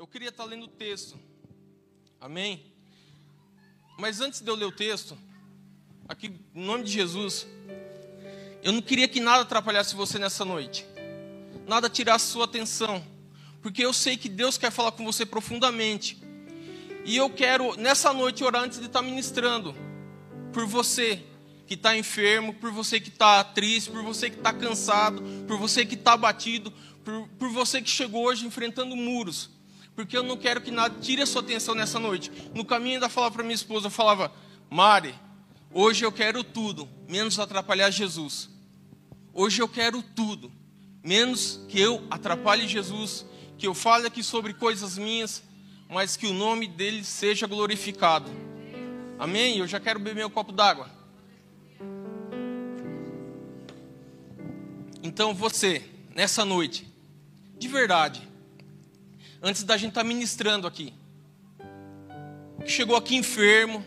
eu queria estar lendo o texto. Amém? Mas antes de eu ler o texto, aqui, em nome de Jesus, eu não queria que nada atrapalhasse você nessa noite, nada tirasse sua atenção, porque eu sei que Deus quer falar com você profundamente. E eu quero, nessa noite, orar antes de estar ministrando, por você que está enfermo, por você que está triste, por você que está cansado, por você que está abatido, por, por você que chegou hoje enfrentando muros. Porque eu não quero que nada tire a sua atenção nessa noite. No caminho ainda falava para minha esposa, eu falava, Mari, hoje eu quero tudo, menos atrapalhar Jesus. Hoje eu quero tudo, menos que eu atrapalhe Jesus, que eu fale aqui sobre coisas minhas, mas que o nome dele seja glorificado. Amém? Eu já quero beber um copo d'água. Então você, nessa noite, de verdade, antes da gente estar tá ministrando aqui, chegou aqui enfermo,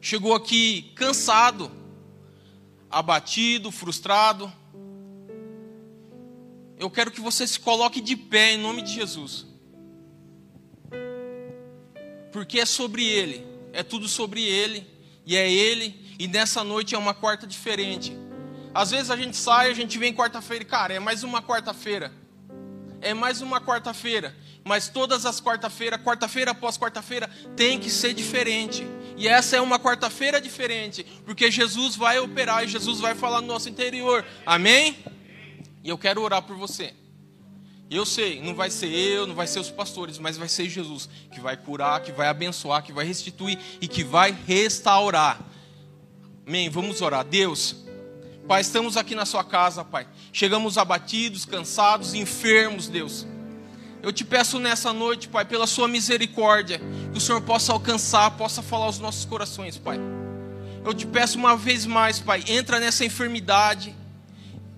chegou aqui cansado, abatido, frustrado, eu quero que você se coloque de pé em nome de Jesus. Porque é sobre Ele, é tudo sobre Ele, e é Ele, e nessa noite é uma quarta diferente. Às vezes a gente sai, a gente vem quarta-feira e, cara, é mais uma quarta-feira. É mais uma quarta-feira. Mas todas as quarta-feiras, quarta-feira após quarta-feira, tem que ser diferente. E essa é uma quarta-feira diferente. Porque Jesus vai operar e Jesus vai falar no nosso interior. Amém? E eu quero orar por você. Eu sei, não vai ser eu, não vai ser os pastores, mas vai ser Jesus que vai curar, que vai abençoar, que vai restituir e que vai restaurar. Amém? Vamos orar. Deus, Pai, estamos aqui na Sua casa, Pai. Chegamos abatidos, cansados, enfermos, Deus. Eu te peço nessa noite, Pai, pela Sua misericórdia, que o Senhor possa alcançar, possa falar aos nossos corações, Pai. Eu te peço uma vez mais, Pai, entra nessa enfermidade,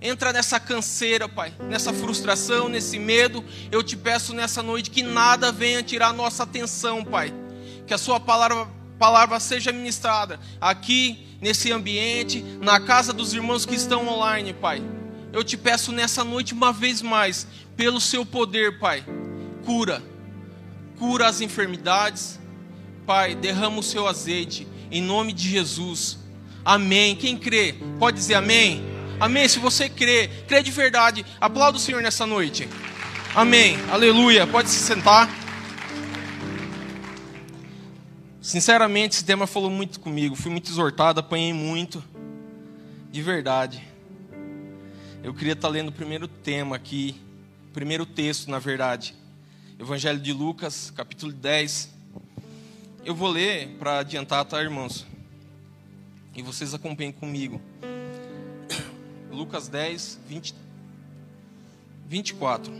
entra nessa canseira, Pai, nessa frustração, nesse medo. Eu te peço nessa noite que nada venha tirar nossa atenção, Pai. Que a Sua palavra, palavra seja ministrada aqui nesse ambiente, na casa dos irmãos que estão online, Pai. Eu te peço nessa noite uma vez mais, pelo seu poder, Pai, cura, cura as enfermidades, Pai, derrama o seu azeite, em nome de Jesus. Amém. Quem crê, pode dizer amém. Amém. Se você crê, crê de verdade, aplauda o Senhor nessa noite. Amém. Aleluia. Pode se sentar. Sinceramente, esse tema falou muito comigo. Fui muito exortado, apanhei muito. De verdade. Eu queria estar lendo o primeiro tema aqui. Primeiro texto, na verdade. Evangelho de Lucas, capítulo 10. Eu vou ler para adiantar, tá, irmãos? E vocês acompanhem comigo. Lucas 10, 20, 24.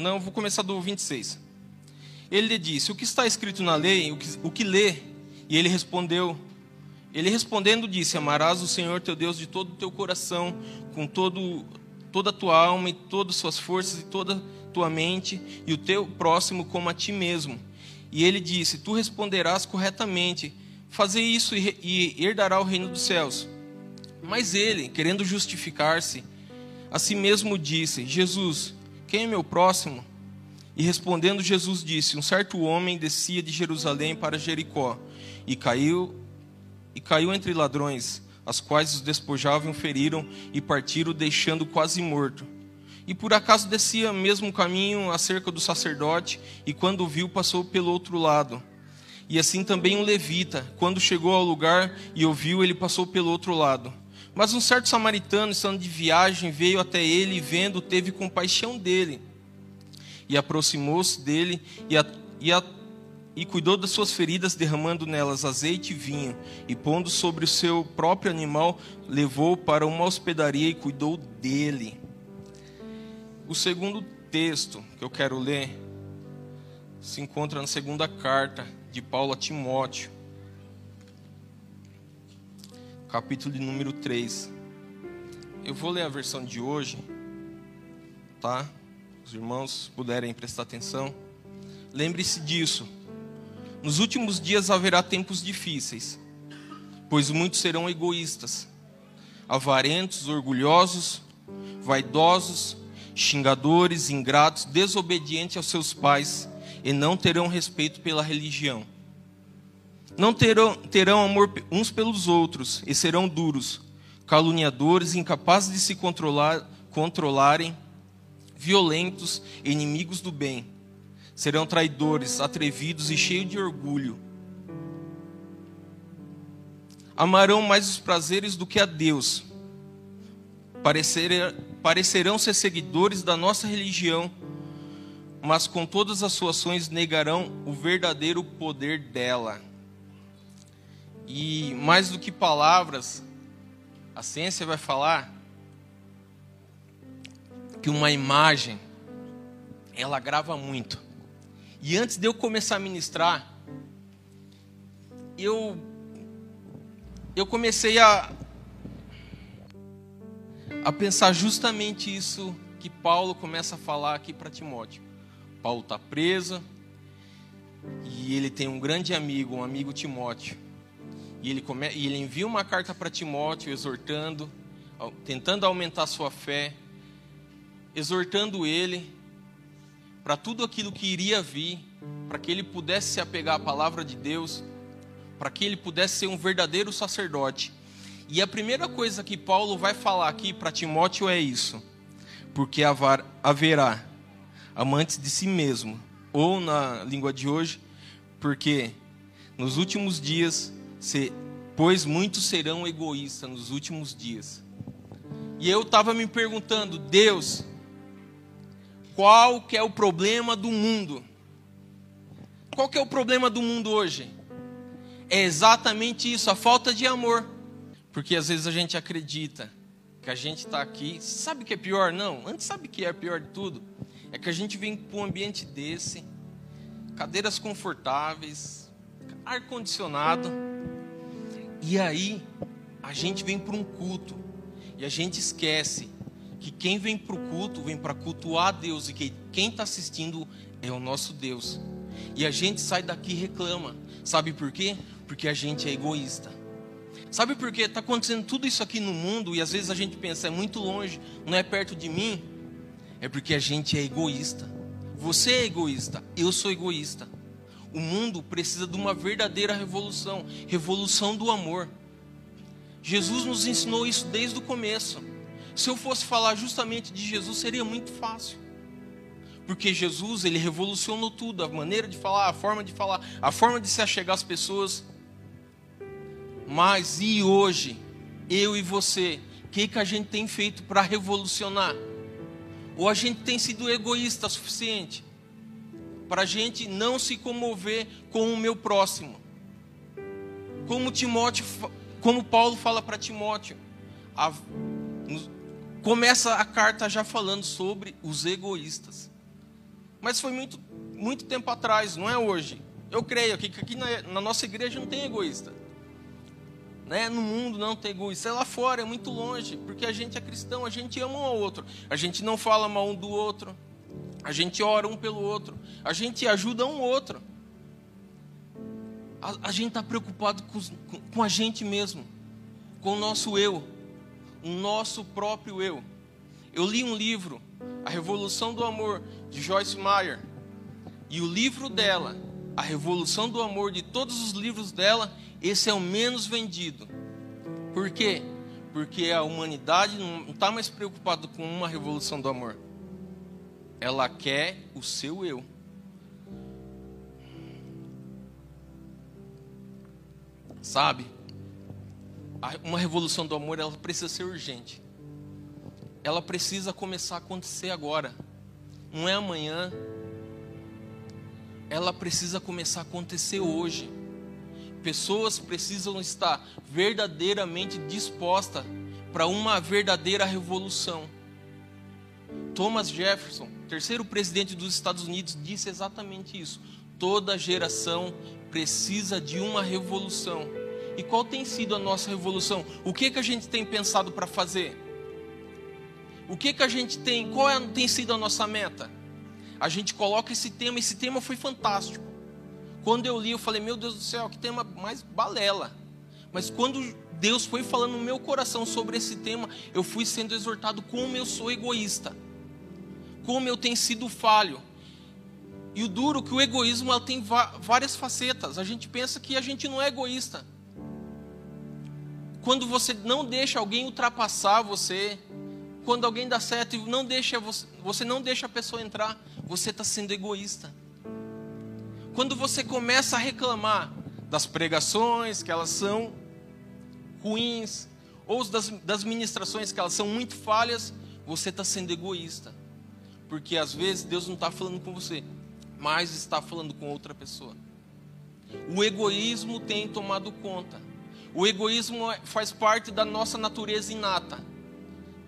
Não, vou começar do 26. Ele lhe disse: O que está escrito na lei? O que, o que lê? E ele respondeu: Ele respondendo disse: Amarás o Senhor teu Deus de todo o teu coração, com todo, toda a tua alma e todas as suas forças e toda a tua mente, e o teu próximo como a ti mesmo. E ele disse: Tu responderás corretamente. Fazer isso e, e herdará o reino dos céus. Mas ele, querendo justificar-se, a si mesmo disse: Jesus, quem é meu próximo? E respondendo, Jesus disse: Um certo homem descia de Jerusalém para Jericó e caiu e caiu entre ladrões, as quais os despojavam, feriram e partiram, deixando quase morto. E por acaso descia mesmo caminho acerca do sacerdote, e quando o viu, passou pelo outro lado. E assim também um levita, quando chegou ao lugar e ouviu, ele passou pelo outro lado. Mas um certo samaritano, estando de viagem, veio até ele e, vendo, teve compaixão dele. E aproximou-se dele e, a, e, a, e cuidou das suas feridas, derramando nelas azeite e vinho. E pondo sobre o seu próprio animal, levou para uma hospedaria e cuidou dele. O segundo texto que eu quero ler se encontra na segunda carta de Paulo a Timóteo capítulo de número 3. Eu vou ler a versão de hoje, tá? Os irmãos puderem prestar atenção. Lembre-se disso. Nos últimos dias haverá tempos difíceis, pois muitos serão egoístas, avarentos, orgulhosos, vaidosos, xingadores, ingratos, desobedientes aos seus pais, e não terão respeito pela religião. Não terão, terão amor uns pelos outros, e serão duros, caluniadores, incapazes de se controlar, controlarem, violentos, inimigos do bem. Serão traidores, atrevidos e cheios de orgulho. Amarão mais os prazeres do que a Deus. parecerão ser seguidores da nossa religião, mas com todas as suas ações negarão o verdadeiro poder dela. E mais do que palavras, a ciência vai falar que uma imagem ela grava muito. E antes de eu começar a ministrar, eu eu comecei a a pensar justamente isso que Paulo começa a falar aqui para Timóteo. Paulo está preso e ele tem um grande amigo, um amigo Timóteo. E ele, come, e ele envia uma carta para Timóteo exortando, tentando aumentar sua fé, exortando ele para tudo aquilo que iria vir, para que ele pudesse se apegar à palavra de Deus, para que ele pudesse ser um verdadeiro sacerdote. E a primeira coisa que Paulo vai falar aqui para Timóteo é isso: porque haverá amantes de si mesmo, ou na língua de hoje, porque nos últimos dias, se, pois muitos serão egoístas nos últimos dias. E eu estava me perguntando, Deus, qual que é o problema do mundo? Qual que é o problema do mundo hoje? É exatamente isso, a falta de amor. Porque às vezes a gente acredita que a gente está aqui. Sabe o que é pior? Não. Antes sabe o que é pior de tudo? É que a gente vem para um ambiente desse, cadeiras confortáveis, ar condicionado, e aí a gente vem para um culto e a gente esquece que quem vem para o culto vem para cultuar a Deus e que quem está assistindo é o nosso Deus. E a gente sai daqui e reclama. Sabe por quê? Porque a gente é egoísta. Sabe por quê? Está acontecendo tudo isso aqui no mundo e às vezes a gente pensa, é muito longe, não é perto de mim. É porque a gente é egoísta. Você é egoísta, eu sou egoísta. O mundo precisa de uma verdadeira revolução revolução do amor. Jesus nos ensinou isso desde o começo. Se eu fosse falar justamente de Jesus, seria muito fácil. Porque Jesus, ele revolucionou tudo, a maneira de falar, a forma de falar, a forma de se achegar às pessoas. Mas e hoje, eu e você, o que, que a gente tem feito para revolucionar? Ou a gente tem sido egoísta o suficiente para a gente não se comover com o meu próximo? Como Timóteo, como Paulo fala para Timóteo, a, começa a carta já falando sobre os egoístas. Mas foi muito, muito tempo atrás, não é hoje. Eu creio que aqui na, na nossa igreja não tem egoísta. Né? No mundo não tem egoísta. É lá fora, é muito longe, porque a gente é cristão, a gente ama um ao outro. A gente não fala mal um do outro. A gente ora um pelo outro. A gente ajuda um outro. A, a gente está preocupado com, com a gente mesmo, com o nosso eu o nosso próprio eu. Eu li um livro, A Revolução do Amor, de Joyce Meyer, e o livro dela, A Revolução do Amor, de todos os livros dela, esse é o menos vendido. Por quê? Porque a humanidade não está mais preocupada com uma revolução do amor. Ela quer o seu eu. Sabe? uma revolução do amor ela precisa ser urgente. Ela precisa começar a acontecer agora. Não é amanhã. Ela precisa começar a acontecer hoje. Pessoas precisam estar verdadeiramente dispostas para uma verdadeira revolução. Thomas Jefferson, terceiro presidente dos Estados Unidos, disse exatamente isso. Toda geração precisa de uma revolução. E qual tem sido a nossa revolução? O que que a gente tem pensado para fazer? O que que a gente tem? Qual é, tem sido a nossa meta? A gente coloca esse tema. Esse tema foi fantástico. Quando eu li, eu falei: Meu Deus do céu, que tema mais balela. Mas quando Deus foi falando no meu coração sobre esse tema, eu fui sendo exortado como eu sou egoísta, como eu tenho sido falho. E o duro é que o egoísmo ela tem várias facetas. A gente pensa que a gente não é egoísta. Quando você não deixa alguém ultrapassar você, quando alguém dá certo e não deixa você, você não deixa a pessoa entrar, você está sendo egoísta. Quando você começa a reclamar das pregações, que elas são ruins, ou das, das ministrações, que elas são muito falhas, você está sendo egoísta. Porque às vezes Deus não está falando com você, mas está falando com outra pessoa. O egoísmo tem tomado conta. O egoísmo faz parte da nossa natureza inata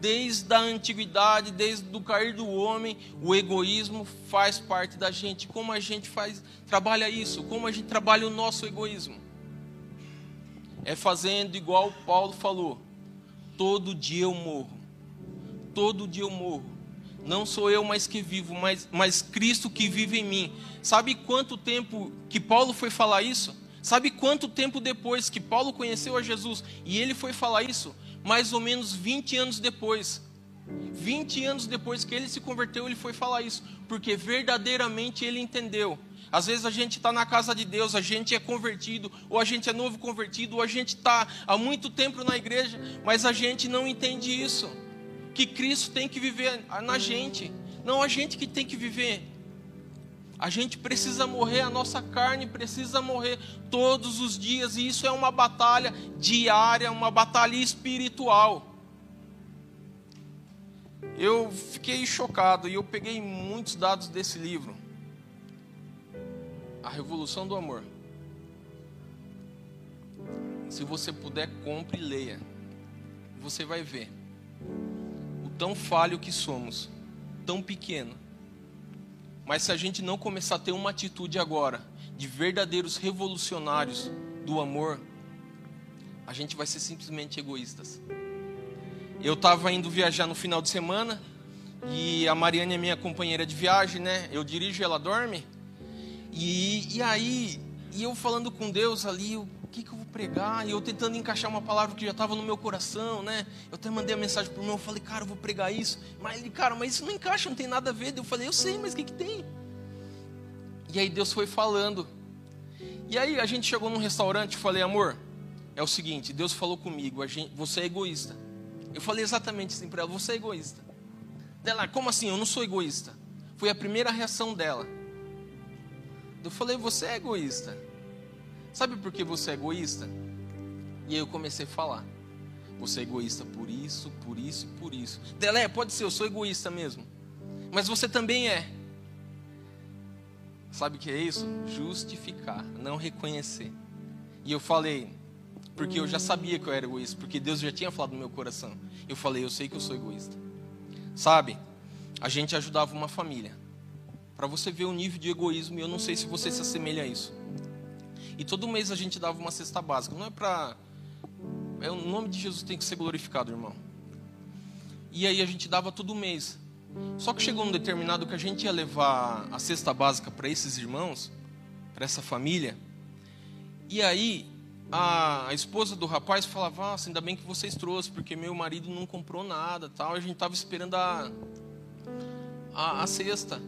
desde a antiguidade, desde o cair do homem, o egoísmo faz parte da gente. Como a gente faz, trabalha isso? Como a gente trabalha o nosso egoísmo? É fazendo igual Paulo falou: todo dia eu morro, todo dia eu morro. Não sou eu mais que vivo, mas, mas Cristo que vive em mim. Sabe quanto tempo que Paulo foi falar isso? Sabe quanto tempo depois que Paulo conheceu a Jesus e ele foi falar isso? mais ou menos 20 anos depois. 20 anos depois que ele se converteu, ele foi falar isso, porque verdadeiramente ele entendeu. Às vezes a gente está na casa de Deus, a gente é convertido, ou a gente é novo convertido, ou a gente está há muito tempo na igreja, mas a gente não entende isso. Que Cristo tem que viver na gente, não a gente que tem que viver a gente precisa morrer, a nossa carne precisa morrer todos os dias, e isso é uma batalha diária, uma batalha espiritual. Eu fiquei chocado e eu peguei muitos dados desse livro. A Revolução do Amor. Se você puder, compre e leia. Você vai ver tão falho que somos, tão pequeno mas se a gente não começar a ter uma atitude agora de verdadeiros revolucionários do amor, a gente vai ser simplesmente egoístas. Eu estava indo viajar no final de semana e a Mariane é minha companheira de viagem, né? Eu dirijo, ela dorme. E, e aí, e eu falando com Deus ali, que, que eu vou pregar? E eu tentando encaixar uma palavra que já estava no meu coração, né? Eu até mandei a mensagem para o meu, eu falei, cara, eu vou pregar isso. Mas ele, cara, mas isso não encaixa, não tem nada a ver. Eu falei, eu sei, mas o que, que tem? E aí Deus foi falando. E aí a gente chegou num restaurante e falei, amor, é o seguinte, Deus falou comigo, gente, você é egoísta. Eu falei exatamente assim para ela, você é egoísta. Dela, como assim? Eu não sou egoísta. Foi a primeira reação dela. Eu falei, você é egoísta. Sabe por que você é egoísta? E aí eu comecei a falar. Você é egoísta por isso, por isso por isso. Delé, pode ser, eu sou egoísta mesmo. Mas você também é. Sabe o que é isso? Justificar, não reconhecer. E eu falei, porque eu já sabia que eu era egoísta, porque Deus já tinha falado no meu coração. Eu falei, eu sei que eu sou egoísta. Sabe, a gente ajudava uma família. Para você ver o nível de egoísmo, e eu não sei se você se assemelha a isso. E todo mês a gente dava uma cesta básica. Não é para. É, o nome de Jesus tem que ser glorificado, irmão. E aí a gente dava todo mês. Só que chegou um determinado que a gente ia levar a cesta básica para esses irmãos, para essa família. E aí a, a, esposa do rapaz falava: Nossa, ainda bem que vocês trouxeram, porque meu marido não comprou nada. tal. A gente estava esperando a, a, a cesta.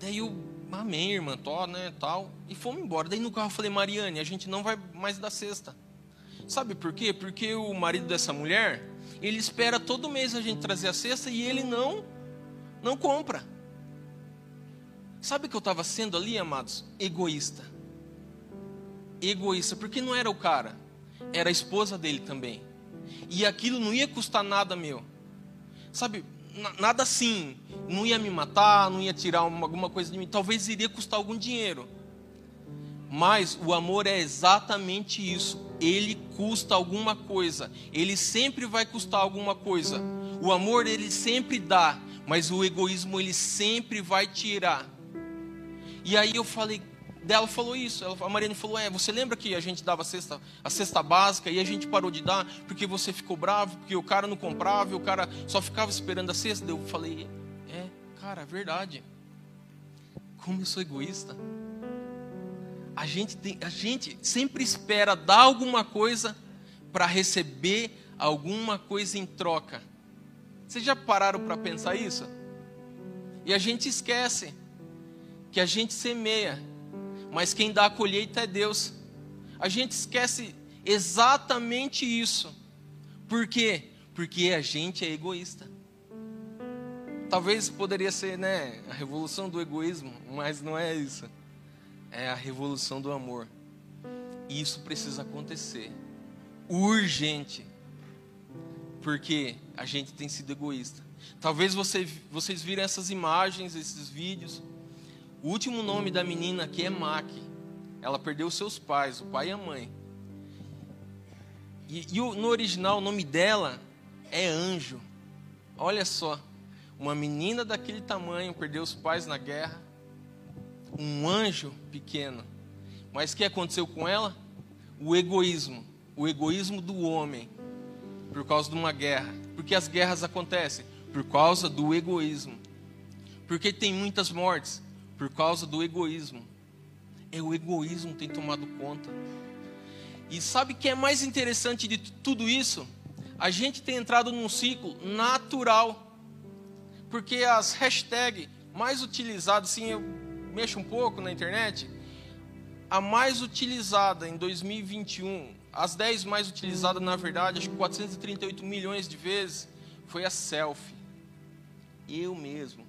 Daí o amém, irmã, tó, né, tal. E fomos embora. Daí no carro eu falei, Mariane, a gente não vai mais dar cesta. Sabe por quê? Porque o marido dessa mulher, ele espera todo mês a gente trazer a cesta e ele não, não compra. Sabe o que eu estava sendo ali, amados? Egoísta. Egoísta, porque não era o cara, era a esposa dele também. E aquilo não ia custar nada meu. Sabe, nada assim, não ia me matar, não ia tirar uma, alguma coisa de mim, talvez iria custar algum dinheiro. Mas o amor é exatamente isso. Ele custa alguma coisa. Ele sempre vai custar alguma coisa. O amor ele sempre dá, mas o egoísmo ele sempre vai tirar. E aí eu falei, dela falou isso. Ela, a Mariane falou: É, você lembra que a gente dava a cesta, a cesta básica e a gente parou de dar porque você ficou bravo, porque o cara não comprava, e o cara só ficava esperando a cesta? Eu falei: É, cara, é verdade. Como eu sou egoísta. A gente, tem, a gente sempre espera dar alguma coisa para receber alguma coisa em troca. Vocês já pararam para pensar isso? E a gente esquece que a gente semeia, mas quem dá a colheita é Deus. A gente esquece exatamente isso. Por quê? Porque a gente é egoísta. Talvez poderia ser, né, a revolução do egoísmo, mas não é isso. É a revolução do amor. E isso precisa acontecer. Urgente. Porque a gente tem sido egoísta. Talvez você, vocês viram essas imagens, esses vídeos. O último nome da menina aqui é Mac. Ela perdeu seus pais, o pai e a mãe. E, e no original o nome dela é Anjo. Olha só, uma menina daquele tamanho perdeu os pais na guerra. Um anjo pequeno. Mas o que aconteceu com ela? O egoísmo. O egoísmo do homem. Por causa de uma guerra. Porque as guerras acontecem? Por causa do egoísmo. Porque tem muitas mortes? Por causa do egoísmo. É o egoísmo que tem tomado conta. E sabe o que é mais interessante de tudo isso? A gente tem entrado num ciclo natural. Porque as hashtags mais utilizadas, assim, eu mexo um pouco na internet, a mais utilizada em 2021, as 10 mais utilizadas, na verdade, acho que 438 milhões de vezes, foi a selfie. Eu mesmo.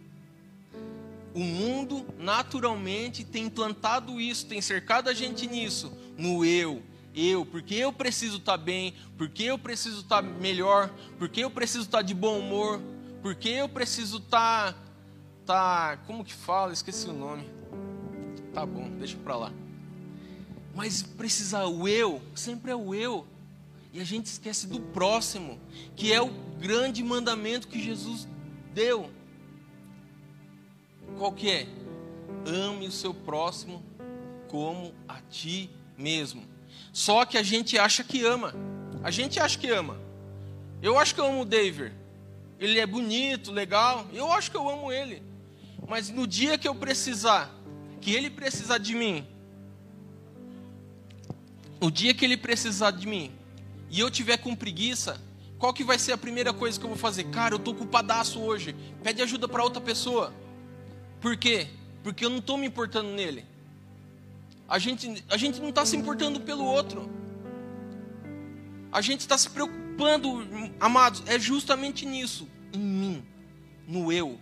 O mundo naturalmente tem implantado isso, tem cercado a gente nisso, no eu, eu, porque eu preciso estar tá bem, porque eu preciso estar tá melhor, porque eu preciso estar tá de bom humor, porque eu preciso estar, tá, como que fala? Esqueci o nome. Tá bom, deixa para lá. Mas precisa o eu, sempre é o eu. E a gente esquece do próximo, que é o grande mandamento que Jesus deu. Qual que é? Ame o seu próximo como a ti mesmo. Só que a gente acha que ama. A gente acha que ama. Eu acho que eu amo o David. Ele é bonito, legal. Eu acho que eu amo ele. Mas no dia que eu precisar, que ele precisar de mim, no dia que ele precisar de mim, e eu tiver com preguiça, qual que vai ser a primeira coisa que eu vou fazer? Cara, eu tô culpadaço hoje. Pede ajuda para outra pessoa. Por quê? Porque eu não estou me importando nele. A gente, a gente não está se importando pelo outro. A gente está se preocupando, amados, é justamente nisso, em mim, no eu,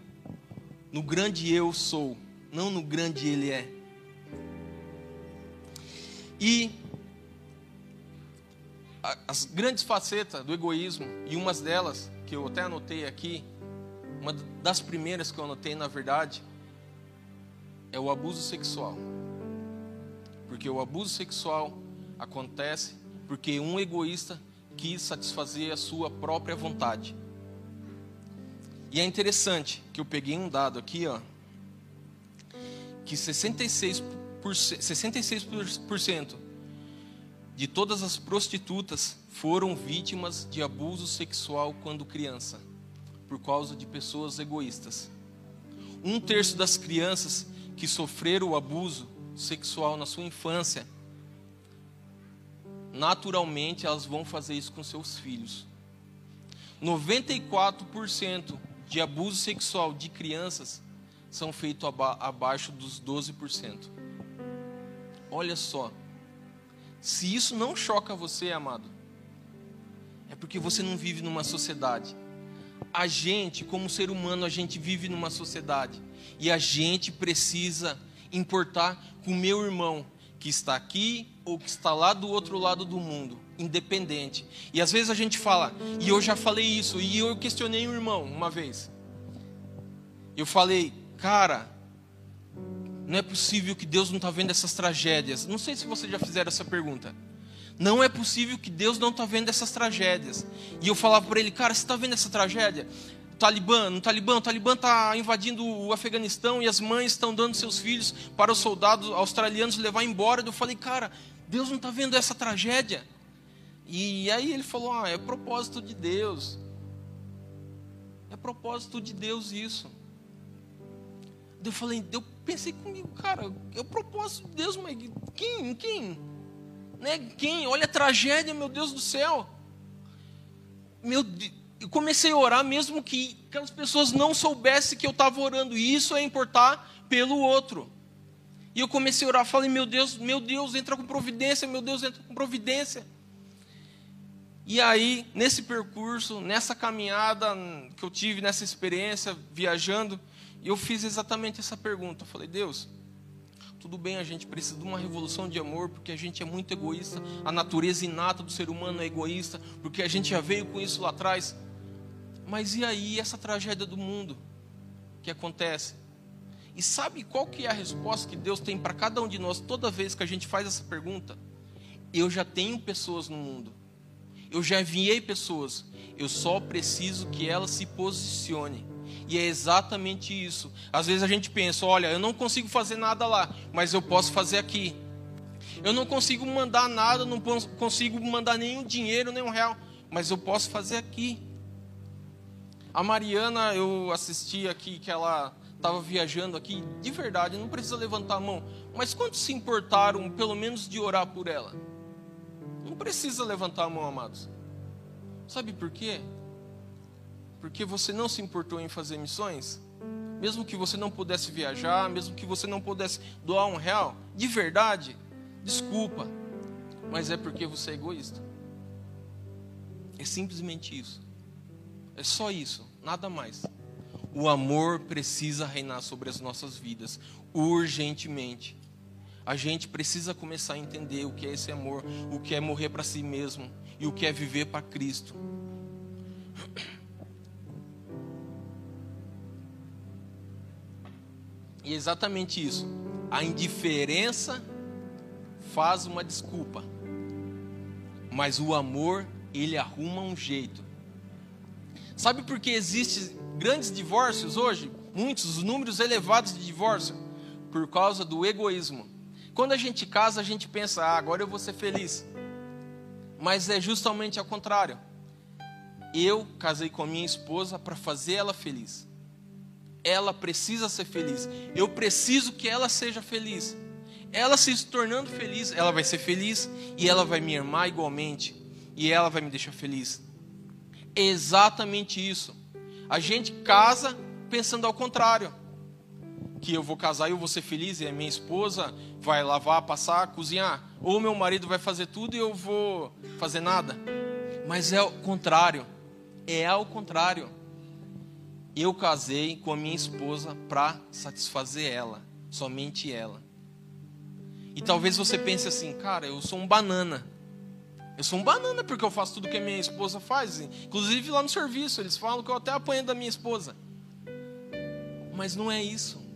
no grande eu sou, não no grande ele é. E as grandes facetas do egoísmo, e umas delas, que eu até anotei aqui, uma das primeiras que eu anotei, na verdade, é o abuso sexual. Porque o abuso sexual acontece porque um egoísta quis satisfazer a sua própria vontade. E é interessante que eu peguei um dado aqui, ó, que 66%, 66% de todas as prostitutas foram vítimas de abuso sexual quando criança, por causa de pessoas egoístas. Um terço das crianças que sofreram o abuso sexual na sua infância, naturalmente elas vão fazer isso com seus filhos. 94% de abuso sexual de crianças são feitos aba abaixo dos 12%. Olha só. Se isso não choca você, amado, é porque você não vive numa sociedade. A gente, como ser humano, a gente vive numa sociedade e a gente precisa importar com o meu irmão que está aqui ou que está lá do outro lado do mundo, independente. E às vezes a gente fala, e eu já falei isso, e eu questionei um irmão uma vez. Eu falei, cara, não é possível que Deus não está vendo essas tragédias. Não sei se vocês já fizeram essa pergunta. Não é possível que Deus não está vendo essas tragédias. E eu falava para ele, cara, você está vendo essa tragédia? Talibã, no Talibã, o Talibã está invadindo o Afeganistão e as mães estão dando seus filhos para os soldados australianos levar embora. Eu falei, cara, Deus não está vendo essa tragédia? E aí ele falou, ah, é propósito de Deus. É propósito de Deus isso. Eu falei, eu pensei comigo, cara, é o propósito de Deus, mas quem? Quem? Quem? Olha a tragédia, meu Deus do céu. Meu, eu comecei a orar mesmo que aquelas pessoas não soubessem que eu estava orando. E isso é importar pelo outro. E eu comecei a orar, falei, meu Deus, meu Deus, entra com providência, meu Deus, entra com providência. E aí, nesse percurso, nessa caminhada que eu tive, nessa experiência, viajando, eu fiz exatamente essa pergunta. Eu falei, Deus, tudo bem, a gente precisa de uma revolução de amor, porque a gente é muito egoísta, a natureza inata do ser humano é egoísta, porque a gente já veio com isso lá atrás. Mas e aí, essa tragédia do mundo que acontece? E sabe qual que é a resposta que Deus tem para cada um de nós toda vez que a gente faz essa pergunta? Eu já tenho pessoas no mundo eu já enviei pessoas, eu só preciso que elas se posicione. E é exatamente isso. Às vezes a gente pensa: olha, eu não consigo fazer nada lá, mas eu posso fazer aqui. Eu não consigo mandar nada, não consigo mandar nenhum dinheiro, nenhum real, mas eu posso fazer aqui. A Mariana, eu assisti aqui que ela estava viajando aqui, de verdade, não precisa levantar a mão, mas quantos se importaram, pelo menos, de orar por ela? Não precisa levantar a mão, amados. Sabe por quê? Porque você não se importou em fazer missões? Mesmo que você não pudesse viajar, mesmo que você não pudesse doar um real, de verdade, desculpa, mas é porque você é egoísta. É simplesmente isso. É só isso, nada mais. O amor precisa reinar sobre as nossas vidas, urgentemente a gente precisa começar a entender o que é esse amor, o que é morrer para si mesmo e o que é viver para Cristo. E é exatamente isso. A indiferença faz uma desculpa. Mas o amor, ele arruma um jeito. Sabe por que existem grandes divórcios hoje? Muitos, números elevados de divórcio. Por causa do egoísmo. Quando a gente casa, a gente pensa, ah, agora eu vou ser feliz. Mas é justamente ao contrário. Eu casei com a minha esposa para fazer ela feliz. Ela precisa ser feliz. Eu preciso que ela seja feliz. Ela se tornando feliz, ela vai ser feliz e ela vai me amar igualmente e ela vai me deixar feliz. É exatamente isso. A gente casa pensando ao contrário que eu vou casar e eu vou ser feliz e a minha esposa vai lavar, passar, cozinhar, ou meu marido vai fazer tudo e eu vou fazer nada. Mas é o contrário. É ao contrário. Eu casei com a minha esposa para satisfazer ela, somente ela. E talvez você pense assim, cara, eu sou um banana. Eu sou um banana porque eu faço tudo que a minha esposa faz. Inclusive lá no serviço, eles falam que eu até apanho da minha esposa. Mas não é isso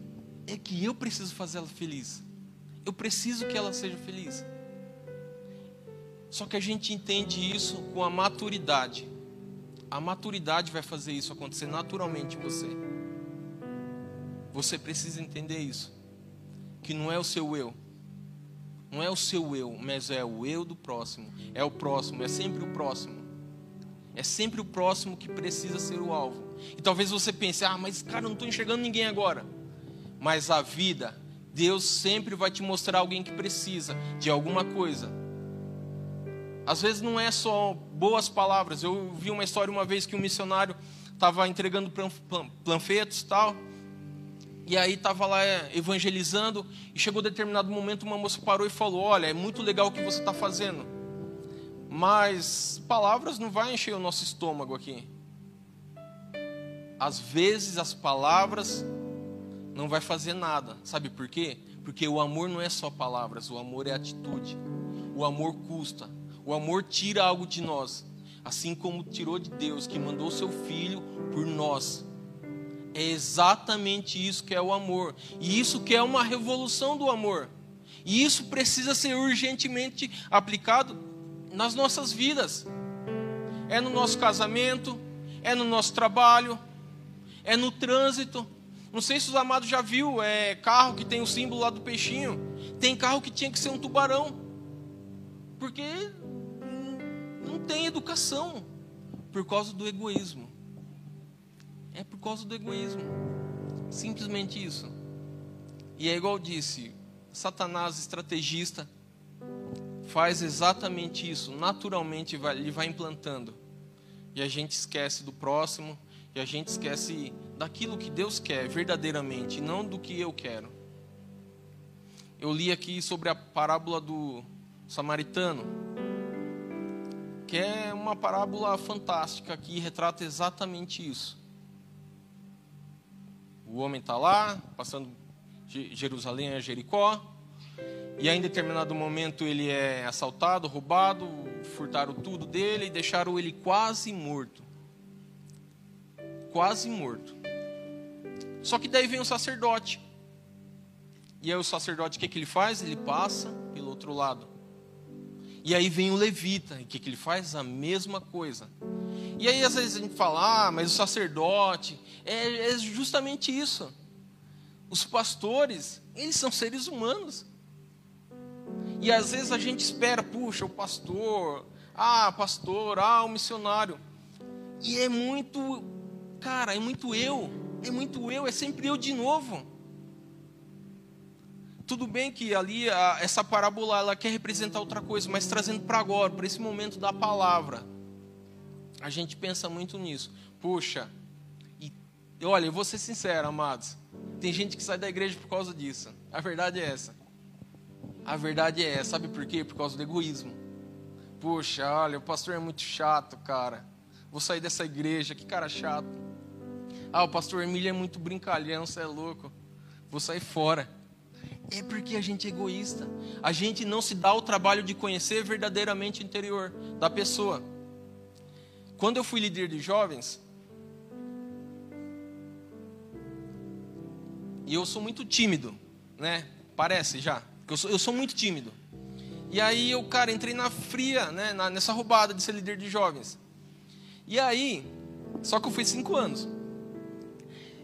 é que eu preciso fazer ela feliz. Eu preciso que ela seja feliz. Só que a gente entende isso com a maturidade. A maturidade vai fazer isso acontecer naturalmente em você. Você precisa entender isso. Que não é o seu eu. Não é o seu eu, mas é o eu do próximo. É o próximo, é sempre o próximo. É sempre o próximo que precisa ser o alvo. E talvez você pense, ah, mas cara, não estou enxergando ninguém agora mas a vida, Deus sempre vai te mostrar alguém que precisa de alguma coisa. Às vezes não é só boas palavras. Eu vi uma história uma vez que um missionário estava entregando panfletos tal. E aí estava lá é, evangelizando e chegou determinado momento uma moça parou e falou: Olha, é muito legal o que você está fazendo, mas palavras não vai encher o nosso estômago aqui. Às vezes as palavras não vai fazer nada. Sabe por quê? Porque o amor não é só palavras, o amor é atitude. O amor custa. O amor tira algo de nós, assim como tirou de Deus, que mandou seu filho por nós. É exatamente isso que é o amor. E isso que é uma revolução do amor. E isso precisa ser urgentemente aplicado nas nossas vidas. É no nosso casamento, é no nosso trabalho, é no trânsito, não sei se os amados já viu, é carro que tem o símbolo lá do peixinho. Tem carro que tinha que ser um tubarão. Porque tem educação por causa do egoísmo. É por causa do egoísmo. Simplesmente isso. E é igual disse, Satanás estrategista faz exatamente isso, naturalmente vai, ele vai implantando. E a gente esquece do próximo, e a gente esquece daquilo que Deus quer verdadeiramente, não do que eu quero. Eu li aqui sobre a parábola do samaritano, que é uma parábola fantástica que retrata exatamente isso. O homem está lá, passando de Jerusalém a Jericó, e aí, em determinado momento, ele é assaltado, roubado, furtaram tudo dele e deixaram ele quase morto. Quase morto. Só que daí vem o sacerdote. E aí, o sacerdote, o que, que ele faz? Ele passa pelo outro lado. E aí vem o levita. E o que, que ele faz? A mesma coisa. E aí, às vezes, a gente fala, ah, mas o sacerdote. É, é justamente isso. Os pastores, eles são seres humanos. E às vezes a gente espera, puxa, o pastor, ah, pastor, ah, o missionário. E é muito, cara, é muito eu, é muito eu, é sempre eu de novo. Tudo bem que ali a, essa parábola ela quer representar outra coisa, mas trazendo para agora, para esse momento da palavra, a gente pensa muito nisso. Puxa, e olha, eu vou ser sincero, amados, tem gente que sai da igreja por causa disso. A verdade é essa. A verdade é, sabe por quê? Por causa do egoísmo. Puxa, olha, o pastor é muito chato, cara. Vou sair dessa igreja, que cara chato. Ah, o pastor Emílio é muito brincalhão, você é louco. Vou sair fora. É porque a gente é egoísta. A gente não se dá o trabalho de conhecer verdadeiramente o interior da pessoa. Quando eu fui líder de jovens, e eu sou muito tímido, né? Parece já. Eu sou, eu sou muito tímido. E aí eu, cara, entrei na fria, né, na, nessa roubada de ser líder de jovens. E aí, só que eu fui cinco anos.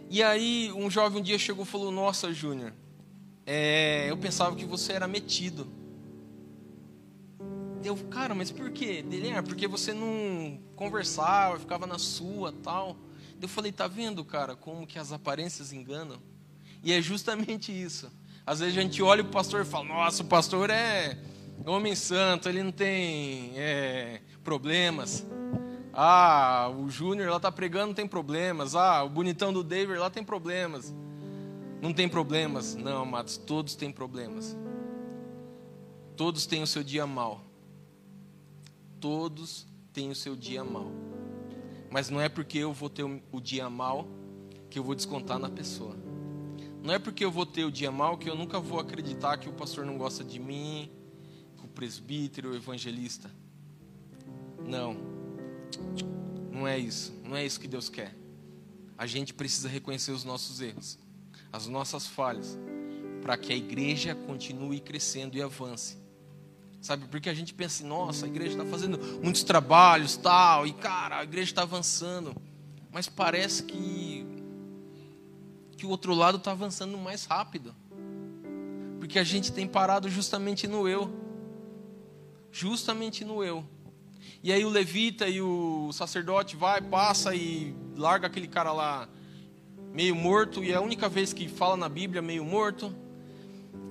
E aí um jovem um dia chegou e falou: Nossa, Júnior, é, eu pensava que você era metido. Eu, cara, mas por quê? Dele, é, porque você não conversava, ficava na sua, tal. Eu falei, tá vendo, cara, como que as aparências enganam? E é justamente isso. Às vezes a gente olha o pastor e fala: Nossa, o pastor é homem santo, ele não tem é, problemas. Ah, o Júnior lá está pregando, tem problemas. Ah, o bonitão do David lá tem problemas. Não tem problemas. Não, amados, todos têm problemas. Todos têm o seu dia mal. Todos têm o seu dia mal. Mas não é porque eu vou ter o dia mal que eu vou descontar na pessoa. Não é porque eu vou ter o dia mal que eu nunca vou acreditar que o pastor não gosta de mim, que o presbítero, o evangelista. Não. Não é isso. Não é isso que Deus quer. A gente precisa reconhecer os nossos erros, as nossas falhas, para que a igreja continue crescendo e avance. Sabe, porque a gente pensa, nossa, a igreja está fazendo muitos trabalhos, tal, e cara, a igreja está avançando. Mas parece que que o outro lado está avançando mais rápido. Porque a gente tem parado justamente no eu. Justamente no eu. E aí o levita e o sacerdote vai, passa e larga aquele cara lá meio morto, e é a única vez que fala na Bíblia meio morto.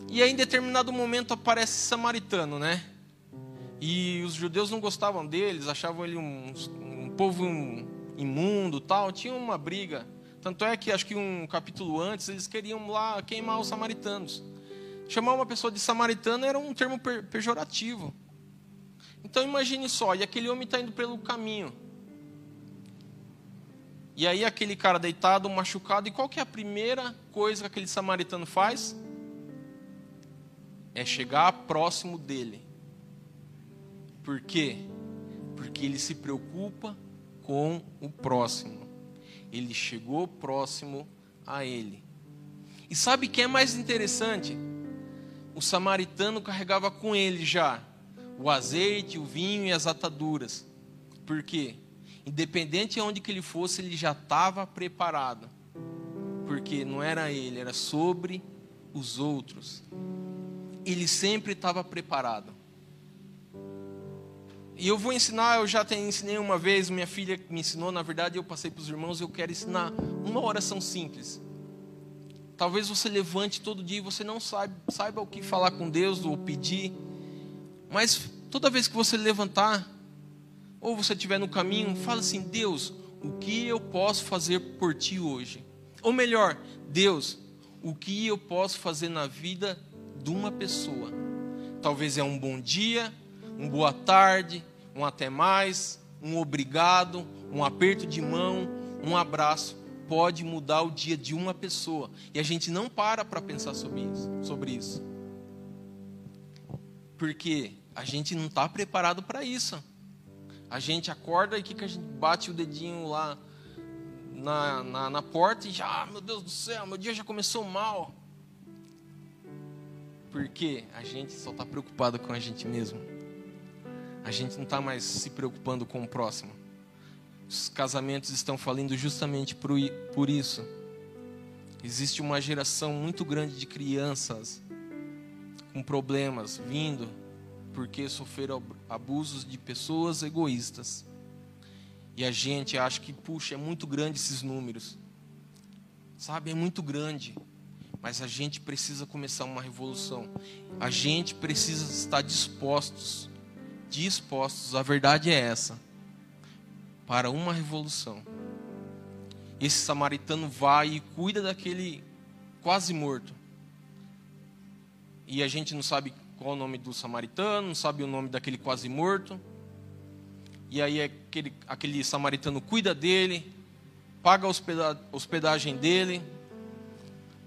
E aí em determinado momento aparece samaritano, né? E os judeus não gostavam deles, achavam ele um, um povo imundo, tal. Tinha uma briga. Tanto é que acho que um capítulo antes eles queriam lá queimar os samaritanos. Chamar uma pessoa de samaritano era um termo pejorativo. Então imagine só, e aquele homem está indo pelo caminho. E aí aquele cara deitado, machucado, e qual que é a primeira coisa que aquele samaritano faz? É chegar próximo dele. Por quê? Porque ele se preocupa com o próximo ele chegou próximo a ele. E sabe o que é mais interessante? O samaritano carregava com ele já o azeite, o vinho e as ataduras. Por quê? Independente de onde que ele fosse, ele já estava preparado. Porque não era ele, era sobre os outros. Ele sempre estava preparado. E eu vou ensinar, eu já te ensinei uma vez, minha filha me ensinou, na verdade eu passei para os irmãos, eu quero ensinar uma oração simples. Talvez você levante todo dia e você não saiba, saiba o que falar com Deus ou pedir. Mas toda vez que você levantar, ou você estiver no caminho, fala assim: Deus, o que eu posso fazer por ti hoje? Ou melhor, Deus, o que eu posso fazer na vida de uma pessoa? Talvez é um bom dia, um boa tarde, um até mais, um obrigado, um aperto de mão, um abraço pode mudar o dia de uma pessoa. E a gente não para para pensar sobre isso, sobre isso. Porque a gente não está preparado para isso. A gente acorda e que, que a gente bate o dedinho lá na, na, na porta e já, ah, meu Deus do céu, meu dia já começou mal. Porque a gente só está preocupado com a gente mesmo. A gente não está mais se preocupando com o próximo. Os casamentos estão falindo justamente por, por isso. Existe uma geração muito grande de crianças com problemas vindo porque sofreram abusos de pessoas egoístas. E a gente acha que, puxa, é muito grande esses números. Sabe, é muito grande. Mas a gente precisa começar uma revolução. A gente precisa estar dispostos, dispostos, a verdade é essa, para uma revolução. Esse samaritano vai e cuida daquele quase morto. E a gente não sabe qual o nome do samaritano, não sabe o nome daquele quase morto. E aí aquele, aquele samaritano cuida dele, paga a hospedagem dele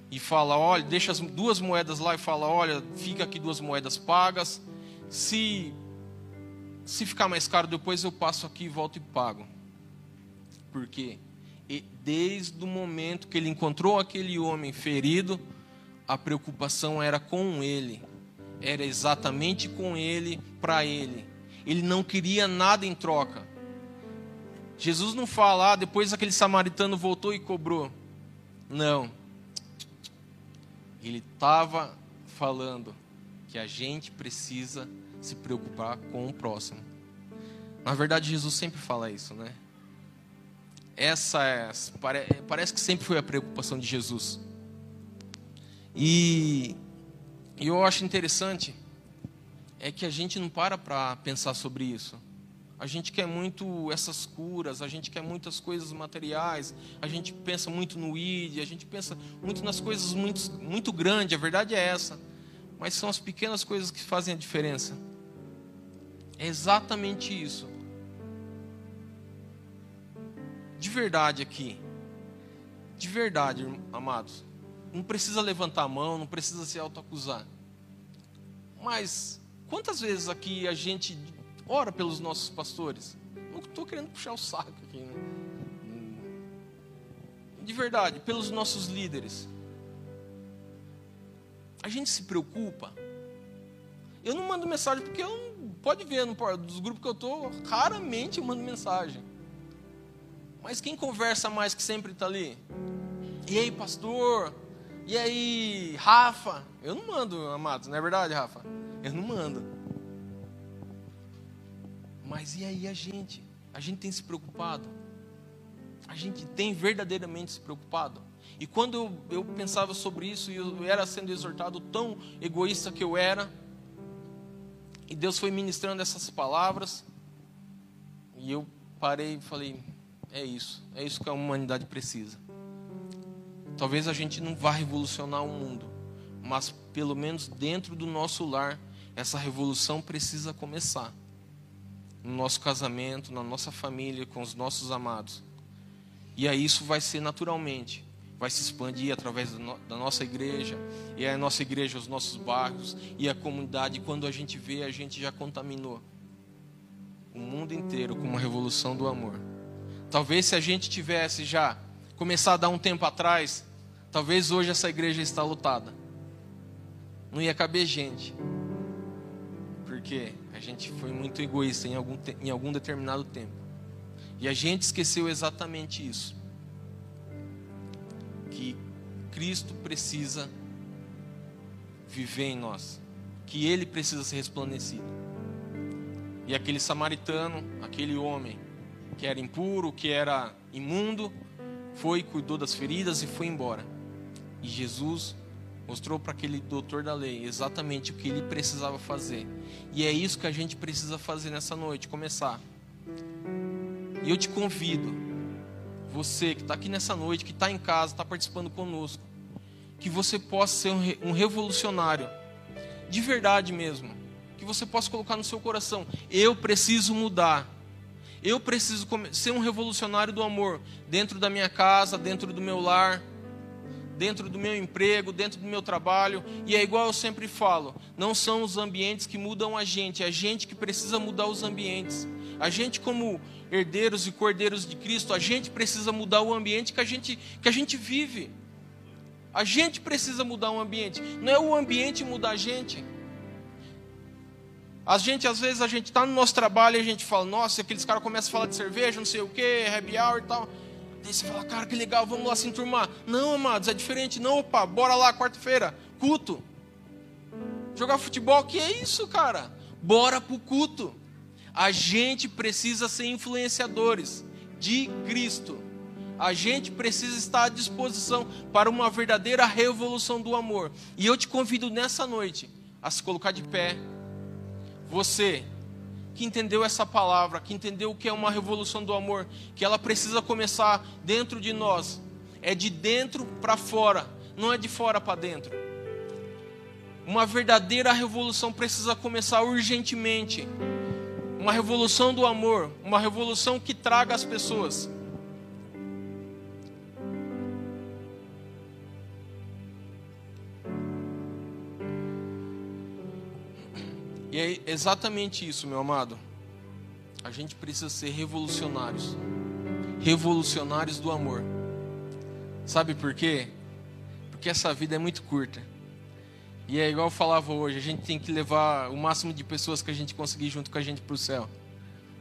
e fala: olha, deixa as duas moedas lá e fala: olha, fica aqui duas moedas pagas. Se se ficar mais caro depois eu passo aqui e volto e pago. Por quê? Desde o momento que ele encontrou aquele homem ferido, a preocupação era com ele era exatamente com ele, para ele. Ele não queria nada em troca. Jesus não fala, ah, depois aquele samaritano voltou e cobrou. Não. Ele estava falando que a gente precisa se preocupar com o próximo. Na verdade, Jesus sempre fala isso, né? Essa é, parece que sempre foi a preocupação de Jesus. E e eu acho interessante é que a gente não para para pensar sobre isso. A gente quer muito essas curas, a gente quer muitas coisas materiais, a gente pensa muito no ID, a gente pensa muito nas coisas muito, muito grandes, a verdade é essa. Mas são as pequenas coisas que fazem a diferença. É exatamente isso. De verdade aqui. De verdade, amados. Não precisa levantar a mão, não precisa se autoacusar. Mas quantas vezes aqui a gente ora pelos nossos pastores? Não estou querendo puxar o saco aqui, né? De verdade, pelos nossos líderes. A gente se preocupa. Eu não mando mensagem porque eu não, pode ver no, dos grupos que eu estou, raramente eu mando mensagem. Mas quem conversa mais que sempre está ali? E aí, pastor? E aí, Rafa? Eu não mando, amados, não é verdade, Rafa? Eu não mando. Mas e aí a gente? A gente tem se preocupado? A gente tem verdadeiramente se preocupado? E quando eu, eu pensava sobre isso e eu era sendo exortado tão egoísta que eu era, e Deus foi ministrando essas palavras, e eu parei e falei: é isso, é isso que a humanidade precisa. Talvez a gente não vá revolucionar o mundo, mas pelo menos dentro do nosso lar, essa revolução precisa começar. No nosso casamento, na nossa família, com os nossos amados. E aí isso vai ser naturalmente, vai se expandir através da nossa igreja, e a nossa igreja, os nossos bairros e a comunidade. Quando a gente vê, a gente já contaminou o mundo inteiro com uma revolução do amor. Talvez se a gente tivesse já começado há um tempo atrás, Talvez hoje essa igreja está lotada. Não ia caber gente. Porque a gente foi muito egoísta em algum, em algum determinado tempo. E a gente esqueceu exatamente isso. Que Cristo precisa viver em nós. Que Ele precisa ser resplandecido. E aquele samaritano, aquele homem que era impuro, que era imundo, foi, cuidou das feridas e foi embora. E Jesus mostrou para aquele doutor da lei exatamente o que ele precisava fazer. E é isso que a gente precisa fazer nessa noite, começar. E eu te convido, você que está aqui nessa noite, que está em casa, está participando conosco, que você possa ser um revolucionário, de verdade mesmo. Que você possa colocar no seu coração: eu preciso mudar. Eu preciso ser um revolucionário do amor dentro da minha casa, dentro do meu lar dentro do meu emprego, dentro do meu trabalho. E é igual eu sempre falo: não são os ambientes que mudam a gente, é a gente que precisa mudar os ambientes. A gente, como herdeiros e cordeiros de Cristo, a gente precisa mudar o ambiente que a gente, que a gente vive. A gente precisa mudar o ambiente, não é o ambiente mudar a gente. A gente, às vezes, a gente está no nosso trabalho e a gente fala, nossa, aqueles caras começam a falar de cerveja, não sei o que, happy hour e tal. Daí você fala, cara, que legal, vamos lá se enturmar. Não, amados, é diferente. Não, opa, bora lá, quarta-feira, culto. Jogar futebol, que é isso, cara? Bora pro culto. A gente precisa ser influenciadores de Cristo. A gente precisa estar à disposição para uma verdadeira revolução do amor. E eu te convido nessa noite a se colocar de pé. Você que entendeu essa palavra, que entendeu o que é uma revolução do amor, que ela precisa começar dentro de nós. É de dentro para fora, não é de fora para dentro. Uma verdadeira revolução precisa começar urgentemente. Uma revolução do amor, uma revolução que traga as pessoas. E é exatamente isso, meu amado. A gente precisa ser revolucionários. Revolucionários do amor. Sabe por quê? Porque essa vida é muito curta. E é igual eu falava hoje, a gente tem que levar o máximo de pessoas que a gente conseguir junto com a gente para o céu.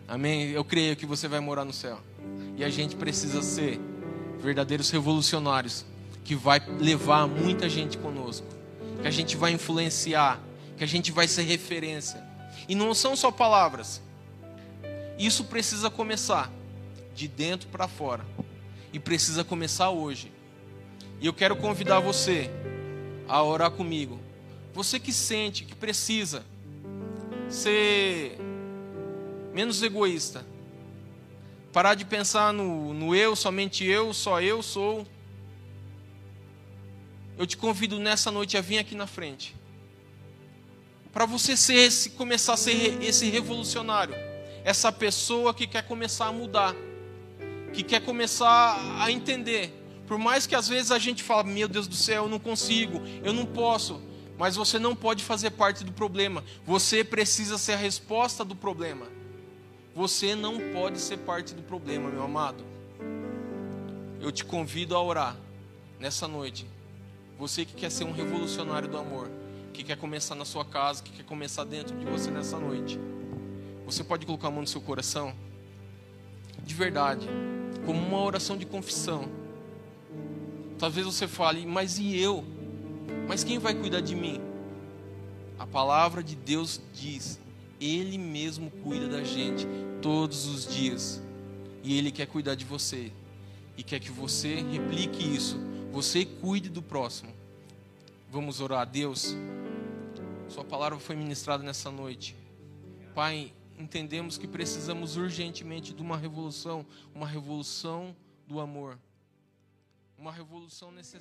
Amém? Eu creio que você vai morar no céu. E a gente precisa ser verdadeiros revolucionários que vai levar muita gente conosco, que a gente vai influenciar que a gente vai ser referência. E não são só palavras. Isso precisa começar de dentro para fora. E precisa começar hoje. E eu quero convidar você a orar comigo. Você que sente que precisa ser menos egoísta. Parar de pensar no, no eu, somente eu, só eu sou. Eu te convido nessa noite a vir aqui na frente para você ser esse, começar a ser esse revolucionário, essa pessoa que quer começar a mudar, que quer começar a entender. Por mais que às vezes a gente fala, meu Deus do céu, eu não consigo, eu não posso, mas você não pode fazer parte do problema. Você precisa ser a resposta do problema. Você não pode ser parte do problema, meu amado. Eu te convido a orar nessa noite. Você que quer ser um revolucionário do amor que quer começar na sua casa, que quer começar dentro de você nessa noite. Você pode colocar a mão no seu coração, de verdade, como uma oração de confissão. Talvez você fale, mas e eu? Mas quem vai cuidar de mim? A palavra de Deus diz: Ele mesmo cuida da gente todos os dias. E Ele quer cuidar de você. E quer que você replique isso. Você cuide do próximo. Vamos orar a Deus. Sua palavra foi ministrada nessa noite. Pai, entendemos que precisamos urgentemente de uma revolução, uma revolução do amor. Uma revolução necessária.